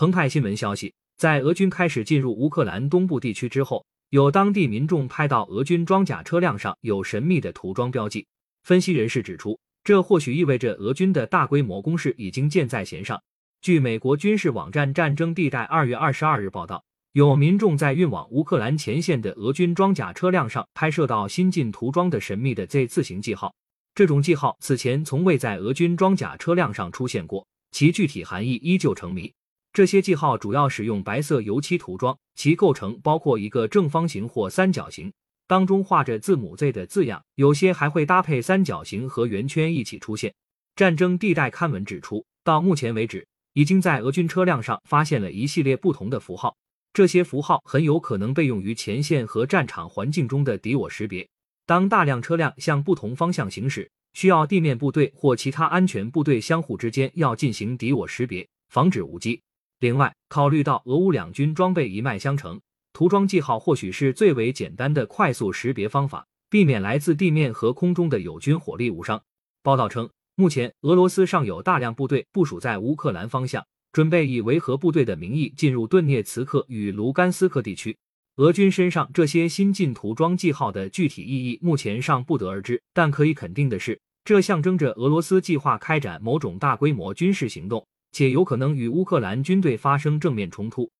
澎湃新闻消息，在俄军开始进入乌克兰东部地区之后，有当地民众拍到俄军装甲车辆上有神秘的涂装标记。分析人士指出，这或许意味着俄军的大规模攻势已经箭在弦上。据美国军事网站战争地带二月二十二日报道，有民众在运往乌克兰前线的俄军装甲车辆上拍摄到新近涂装的神秘的 Z 字形记号。这种记号此前从未在俄军装甲车辆上出现过，其具体含义依旧成谜。这些记号主要使用白色油漆涂装，其构成包括一个正方形或三角形，当中画着字母 Z 的字样，有些还会搭配三角形和圆圈一起出现。战争地带刊文指出，到目前为止，已经在俄军车辆上发现了一系列不同的符号，这些符号很有可能被用于前线和战场环境中的敌我识别。当大量车辆向不同方向行驶，需要地面部队或其他安全部队相互之间要进行敌我识别，防止误击。另外，考虑到俄乌两军装备一脉相承，涂装记号或许是最为简单的快速识别方法，避免来自地面和空中的友军火力误伤。报道称，目前俄罗斯尚有大量部队部署在乌克兰方向，准备以维和部队的名义进入顿涅茨克与卢甘斯克地区。俄军身上这些新进涂装记号的具体意义目前尚不得而知，但可以肯定的是，这象征着俄罗斯计划开展某种大规模军事行动，且有可能与乌克兰军队发生正面冲突。